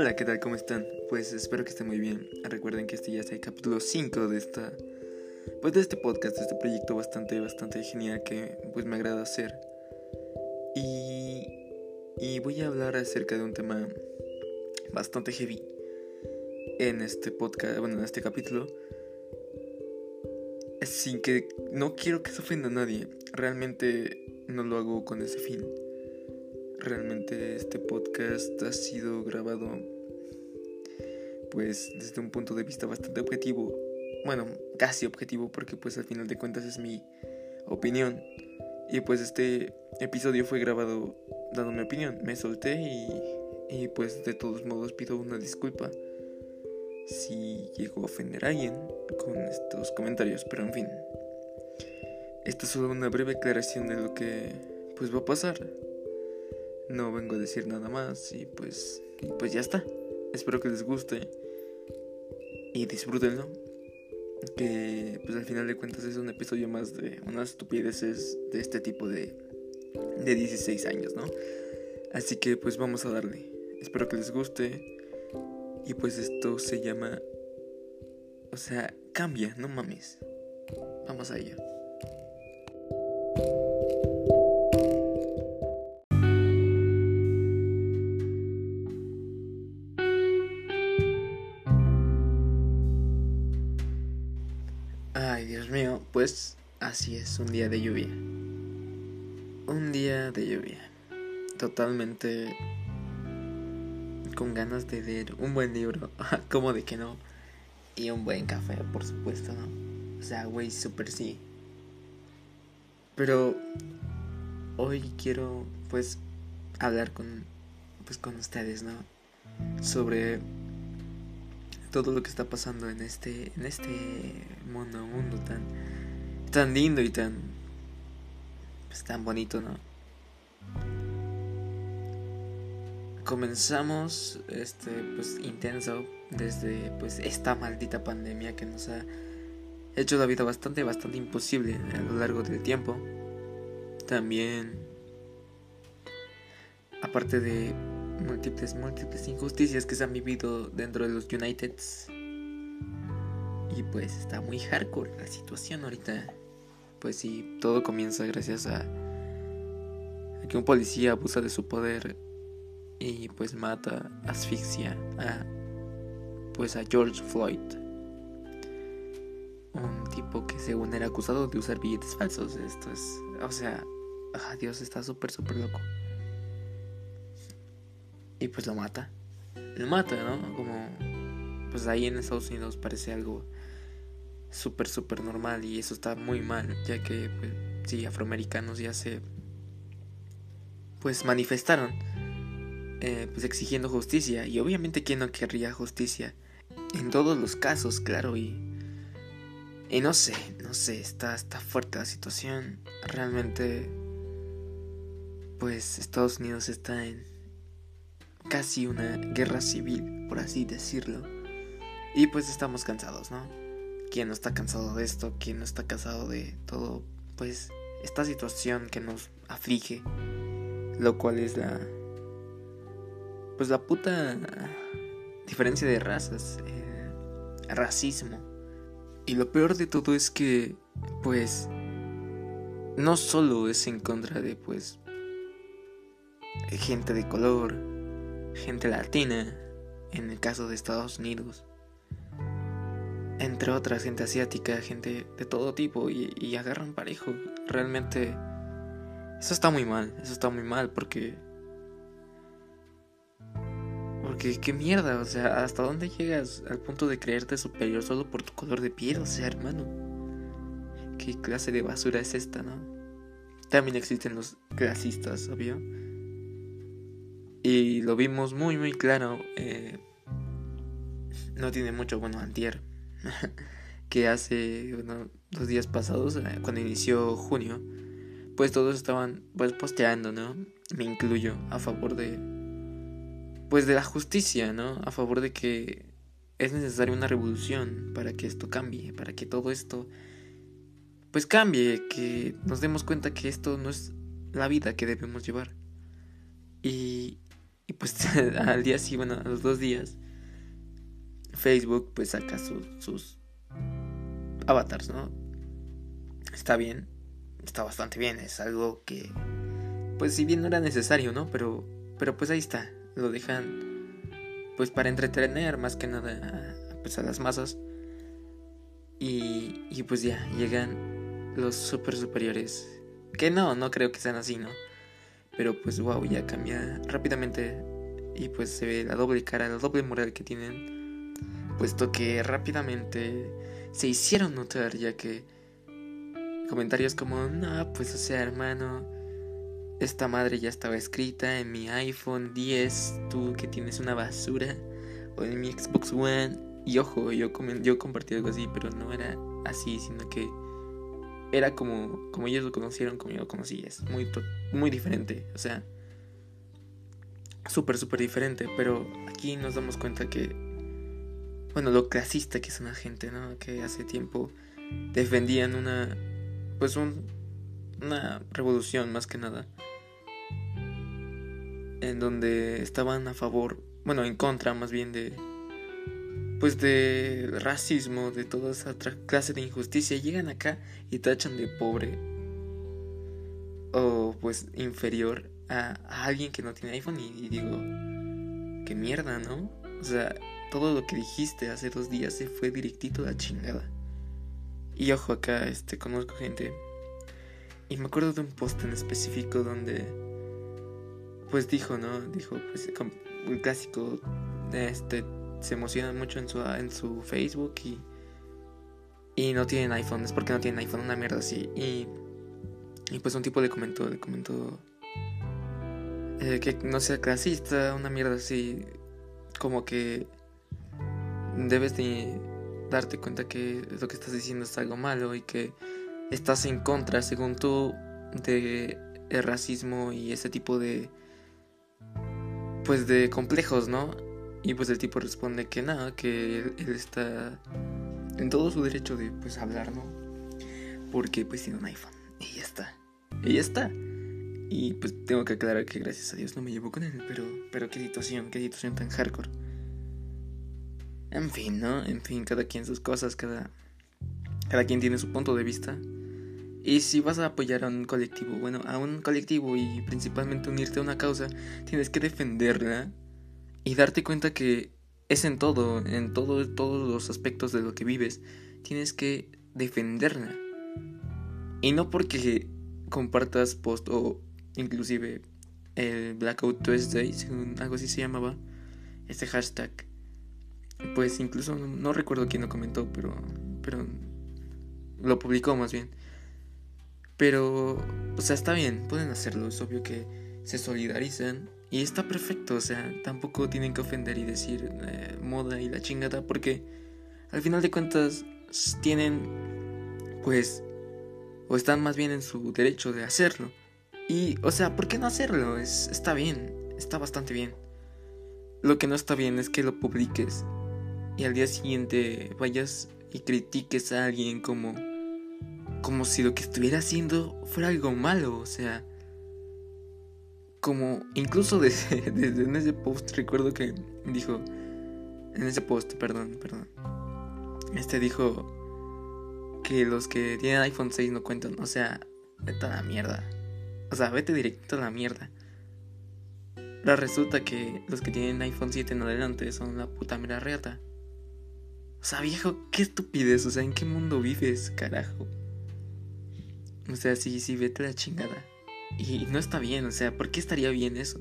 Hola, ¿qué tal? ¿Cómo están? Pues espero que estén muy bien. Recuerden que este ya es el capítulo 5 de esta pues de este podcast, de este proyecto bastante bastante genial que pues me agrada hacer. Y y voy a hablar acerca de un tema bastante heavy en este podcast, bueno, en este capítulo. Sin que no quiero que se ofenda a nadie. Realmente no lo hago con ese fin. Realmente este podcast ha sido grabado pues desde un punto de vista bastante objetivo. Bueno, casi objetivo porque pues al final de cuentas es mi opinión. Y pues este episodio fue grabado dando mi opinión. Me solté y, y pues de todos modos pido una disculpa si llego a ofender a alguien con estos comentarios. Pero en fin. Esto es solo una breve aclaración de lo que pues va a pasar. No vengo a decir nada más y pues, pues ya está. Espero que les guste y disfrútenlo. Que pues al final de cuentas es un episodio más de unas estupideces de este tipo de, de 16 años, ¿no? Así que pues vamos a darle. Espero que les guste. Y pues esto se llama... O sea, cambia, no mames. Vamos a ello. Ay, Dios mío, pues así es, un día de lluvia. Un día de lluvia. Totalmente con ganas de leer un buen libro, como de que no. Y un buen café, por supuesto, ¿no? O sea, güey, súper sí. Pero hoy quiero, pues, hablar con, pues, con ustedes, ¿no? Sobre todo lo que está pasando en este en este mundo mundo tan tan lindo y tan pues tan bonito no comenzamos este pues intenso desde pues esta maldita pandemia que nos ha hecho la vida bastante bastante imposible a lo largo del tiempo. También aparte de múltiples, múltiples injusticias que se han vivido dentro de los Uniteds. Y pues está muy hardcore la situación ahorita. Pues sí, todo comienza gracias a, a que un policía abusa de su poder y pues mata, asfixia a pues a George Floyd. Un tipo que según era acusado de usar billetes falsos. Esto es, o sea, ah, Dios está súper, súper loco. Y pues lo mata. Lo mata, ¿no? Como... Pues ahí en Estados Unidos parece algo súper, súper normal y eso está muy mal, ya que, pues, sí, afroamericanos ya se... Pues manifestaron, eh, pues exigiendo justicia. Y obviamente, ¿quién no querría justicia? En todos los casos, claro, y... Y no sé, no sé, está, está fuerte la situación. Realmente, pues Estados Unidos está en casi una guerra civil, por así decirlo. Y pues estamos cansados, ¿no? ¿Quién no está cansado de esto? ¿Quién no está cansado de todo? Pues esta situación que nos aflige, lo cual es la... Pues la puta diferencia de razas, eh, racismo. Y lo peor de todo es que, pues, no solo es en contra de, pues, gente de color, gente latina, en el caso de Estados Unidos, entre otras, gente asiática, gente de todo tipo, y, agarran parejo. Realmente, eso está muy mal, eso está muy mal porque... Porque qué mierda, o sea, ¿hasta dónde llegas al punto de creerte superior solo por tu color de piel? O sea, hermano, ¿qué clase de basura es esta, no? También existen los clasistas, obvio. Y lo vimos muy, muy claro. Eh, no tiene mucho, bueno, antier. que hace bueno, dos días pasados, eh, cuando inició junio, pues todos estaban pues posteando, ¿no? Me incluyo a favor de pues de la justicia, ¿no? A favor de que es necesaria una revolución para que esto cambie, para que todo esto pues cambie, que nos demos cuenta que esto no es la vida que debemos llevar. Y Y pues al día sí, bueno, a los dos días, Facebook pues saca sus avatars, ¿no? Está bien, está bastante bien, es algo que, pues si bien no era necesario, ¿no? Pero, pero pues ahí está, lo dejan pues para entretener más que nada pues a las masas. Y, y pues ya, llegan los super superiores. Que no, no creo que sean así, ¿no? Pero pues wow, ya cambia rápidamente y pues se ve la doble cara, la doble moral que tienen. Puesto que rápidamente se hicieron notar ya que comentarios como, no, pues o sea hermano, esta madre ya estaba escrita en mi iPhone 10, tú que tienes una basura, o en mi Xbox One. Y ojo, yo, yo compartí algo así, pero no era así, sino que era como, como ellos lo conocieron, como yo lo conocí. Es muy, muy diferente, o sea, súper, súper diferente. Pero aquí nos damos cuenta que, bueno, lo clasista que es una gente, ¿no? Que hace tiempo defendían una, pues un, una revolución más que nada. En donde estaban a favor, bueno, en contra más bien de, pues de racismo, de toda esa otra clase de injusticia, llegan acá y tachan de pobre o pues inferior a, alguien que no tiene iPhone y, digo, qué mierda, ¿no? O sea, todo lo que dijiste hace dos días se fue directito a la chingada. Y ojo acá, este, conozco gente. Y me acuerdo de un post en específico donde, pues dijo, ¿no? Dijo, pues, un clásico, este, se emocionan mucho en su, en su Facebook y, y no tienen iPhone. Es porque no tienen iPhone, una mierda así. Y, y pues un tipo le comentó, le comentó eh, que no sea clasista, una mierda así. Como que debes de darte cuenta que lo que estás diciendo es algo malo y que estás en contra, según tú, de el racismo y ese tipo de pues de complejos, ¿no? Y pues el tipo responde que nada, que él, está en todo su derecho de pues hablar, ¿no? Porque pues tiene un iPhone. Y ya está. Y ya está. Y pues tengo que aclarar que gracias a Dios no me llevo con él, pero, pero qué situación, qué situación tan hardcore. En fin, ¿no? En fin, cada quien sus cosas, cada, cada quien tiene su punto de vista. Y si vas a apoyar a un colectivo, bueno, a un colectivo y principalmente unirte a una causa, tienes que defenderla y darte cuenta que es en todo, en todo, todos los aspectos de lo que vives, tienes que defenderla. Y no porque compartas post o inclusive el Blackout Tuesday, según algo así se llamaba, este hashtag. Pues incluso no, recuerdo quién lo comentó, pero, pero lo publicó más bien. Pero, o sea, está bien, pueden hacerlo, es obvio que se solidarizan y está perfecto, o sea, tampoco tienen que ofender y decir eh, moda y la chingada, porque al final de cuentas tienen, pues, o están más bien en su derecho de hacerlo. Y, o sea, ¿por qué no hacerlo? Es, está bien, está bastante bien. Lo que no está bien es que lo publiques y al día siguiente vayas y critiques a alguien como, como si lo que estuviera haciendo fuera algo malo, o sea como incluso desde, en ese post recuerdo que dijo, en ese post, perdón, perdón, este dijo que los que tienen iPhone 6 no cuentan, o sea, vete a la mierda, o sea, vete directo a la mierda. Ahora resulta que los que tienen iPhone 7 en adelante son la puta mera reata. O sea, viejo, qué estupidez, o sea, ¿en qué mundo vives, carajo? O sea, sí, sí, vete a la chingada. Y no está bien, o sea, ¿por qué estaría bien eso?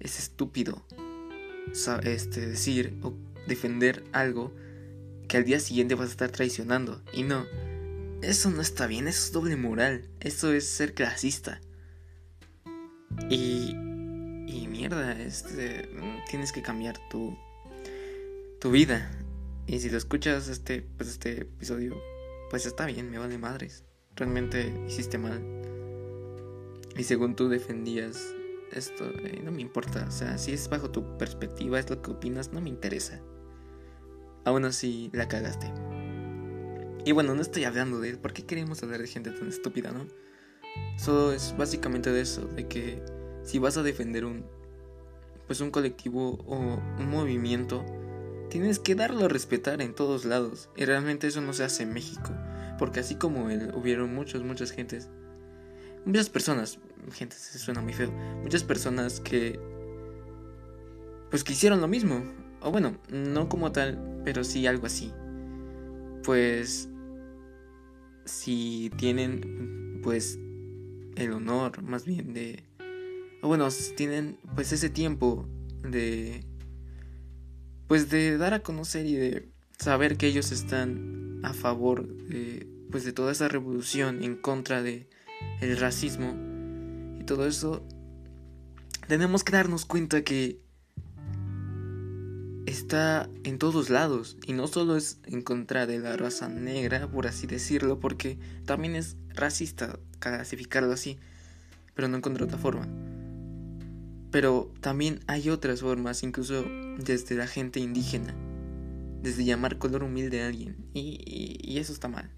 Es estúpido este, decir o defender algo que al día siguiente vas a estar traicionando. Y no, eso no está bien, eso es doble moral, eso es ser clasista. Y, y mierda, este, tienes que cambiar tu, tu vida. Y si lo escuchas este, pues este episodio, pues está bien, me vale madres. Realmente hiciste mal. Y según tú defendías esto, eh, no me importa. O sea, si es bajo tu perspectiva, es lo que opinas, no me interesa. Aún así, la cagaste. Y bueno, no estoy hablando de. ¿Por qué queremos hablar de gente tan estúpida, no? Solo es básicamente de eso, de que si vas a defender un, pues un colectivo o un movimiento, tienes que darlo a respetar en todos lados. Y realmente eso no se hace en México. Porque así como él, hubieron muchas, muchas gentes. Muchas personas. Gente, se suena muy feo. Muchas personas que. Pues que hicieron lo mismo. O bueno, no como tal, pero sí algo así. Pues. Si tienen. Pues. El honor, más bien, de. O bueno, tienen pues ese tiempo de pues de dar a conocer y de saber que ellos están a favor de pues de toda esa revolución en contra de el racismo todo eso tenemos que darnos cuenta que está en todos lados y no solo es en contra de la raza negra por así decirlo porque también es racista clasificarlo así pero no encontré otra forma pero también hay otras formas, incluso desde la gente indígena, desde llamar color humilde a alguien, y, eso está mal.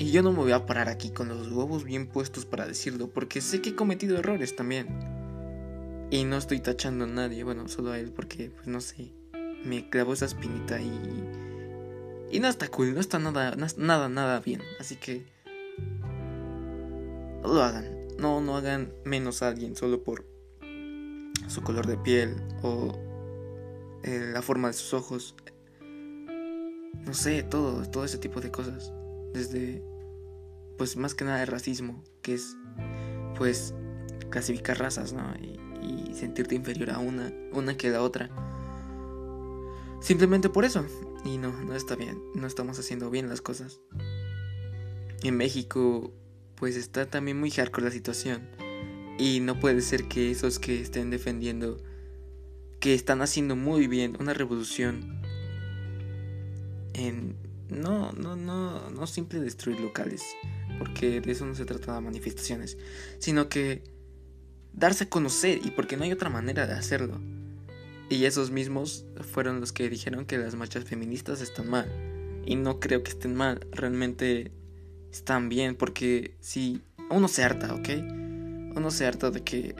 Y yo no me voy a parar aquí con los huevos bien puestos para decirlo, porque sé que he cometido errores también. Y no estoy tachando a nadie, bueno, solo a él, porque, pues no sé, me clavó esa espinita y. Y no está cool, no está nada, nada, nada bien. Así que. No lo hagan. No, no hagan menos a alguien solo por su color de piel o eh, la forma de sus ojos. No sé, todo, todo ese tipo de cosas. Desde, pues más que nada el racismo, que es, pues, clasificar razas, ¿no? Y, y sentirte inferior a una, una que la otra. Simplemente por eso. Y no, no está bien. No estamos haciendo bien las cosas. En México pues está también muy hardcore la situación. Y no puede ser que esos que estén defendiendo, que están haciendo muy bien una revolución en... No, no, no, no simple destruir locales, porque de eso no se trata de manifestaciones, sino que darse a conocer y porque no hay otra manera de hacerlo. Y esos mismos fueron los que dijeron que las marchas feministas están mal. Y no creo que estén mal, realmente están bien, porque si uno se harta, ¿ok? Uno se harta de que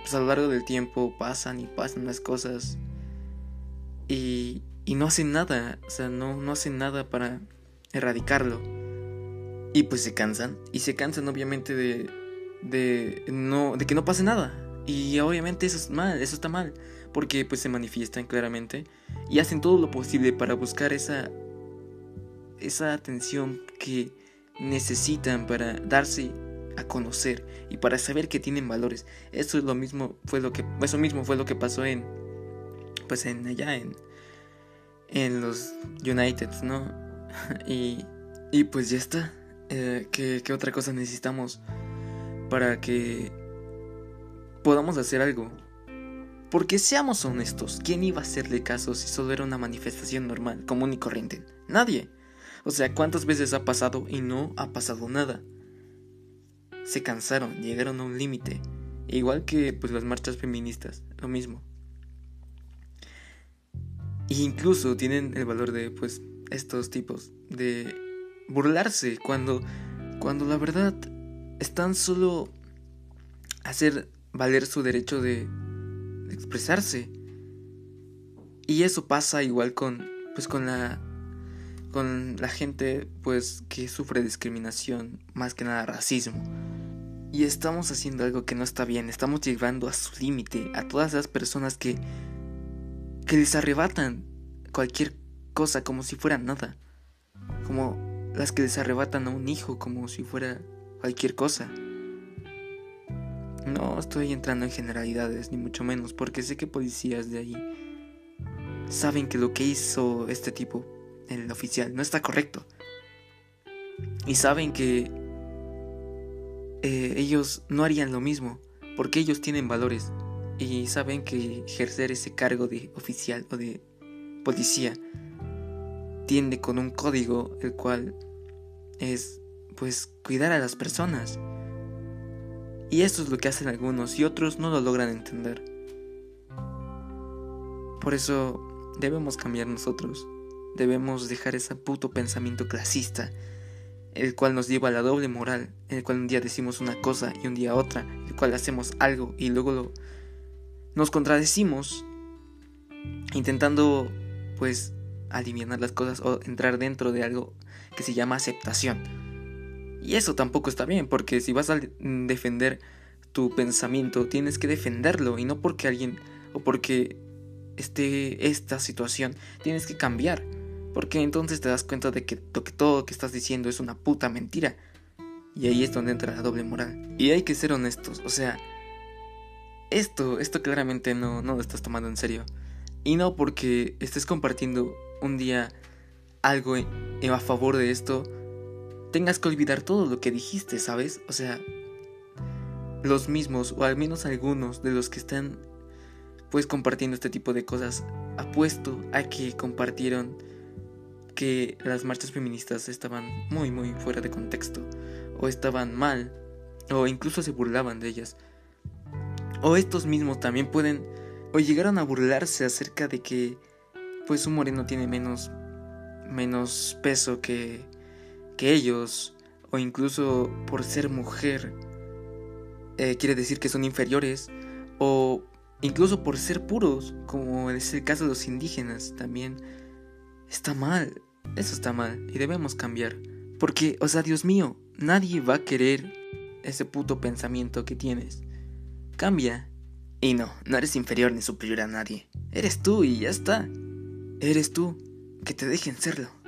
pues, a lo largo del tiempo pasan y pasan las cosas y, y no hacen nada, o sea, no, no hacen nada para erradicarlo. Y pues se cansan, y se cansan obviamente de, de, no, de que no pase nada. Y obviamente eso es mal, eso está mal, porque pues se manifiestan claramente y hacen todo lo posible para buscar esa, esa atención que necesitan para darse a conocer y para saber que tienen valores. Eso es lo mismo fue lo que eso mismo fue lo que pasó en pues en allá en en los United, ¿no? y y pues ya está. Eh, ¿qué, ¿Qué otra cosa necesitamos para que podamos hacer algo? Porque seamos honestos, ¿quién iba a hacerle caso si solo era una manifestación normal, común y corriente? Nadie. O sea, ¿cuántas veces ha pasado y no ha pasado nada? Se cansaron, llegaron a un límite. Igual que pues las marchas feministas, lo mismo. E incluso tienen el valor de pues estos tipos de burlarse cuando cuando la verdad están solo hacer valer su derecho de, de expresarse. Y eso pasa igual con pues con la con la gente pues que sufre discriminación, más que nada racismo. Y estamos haciendo algo que no está bien, estamos llevando a su límite a todas las personas que que les arrebatan cualquier cosa como si fuera nada. Como las que les arrebatan a un hijo como si fuera cualquier cosa. No estoy entrando en generalidades, ni mucho menos, porque sé que policías de ahí saben que lo que hizo este tipo el oficial, no está correcto. Y saben que eh, ellos no harían lo mismo, porque ellos tienen valores y saben que ejercer ese cargo de oficial o de policía tiende con un código el cual es pues cuidar a las personas. Y eso es lo que hacen algunos y otros no lo logran entender. Por eso debemos cambiar nosotros. Debemos dejar ese puto pensamiento clasista, el cual nos lleva a la doble moral, en el cual un día decimos una cosa y un día otra, el cual hacemos algo y luego lo, nos contradecimos intentando pues aliviar las cosas o entrar dentro de algo que se llama aceptación. Y eso tampoco está bien, porque si vas a defender tu pensamiento, tienes que defenderlo y no porque alguien o porque esté esta situación, tienes que cambiar. Porque entonces te das cuenta de que, que todo lo que estás diciendo es una puta mentira. Y ahí es donde entra la doble moral. Y hay que ser honestos, o sea, esto, esto claramente no, no lo estás tomando en serio. Y no porque estés compartiendo un día algo a favor de esto, tengas que olvidar todo lo que dijiste, ¿sabes? O sea, los mismos, o al menos algunos de los que están pues compartiendo este tipo de cosas, apuesto a que compartieron que las marchas feministas estaban muy muy fuera de contexto, o estaban mal, o incluso se burlaban de ellas. O estos mismos también pueden, o llegaron a burlarse acerca de que pues un moreno tiene menos menos peso que que ellos o incluso por ser mujer eh, quiere decir que son inferiores o incluso por ser puros como es el caso de los indígenas también. Está mal eso está mal y debemos cambiar porque o sea Dios mío nadie va a querer ese puto pensamiento que tienes. Cambia y no no eres inferior ni superior a nadie eres tú y ya está Eres tú, que te dejen serlo.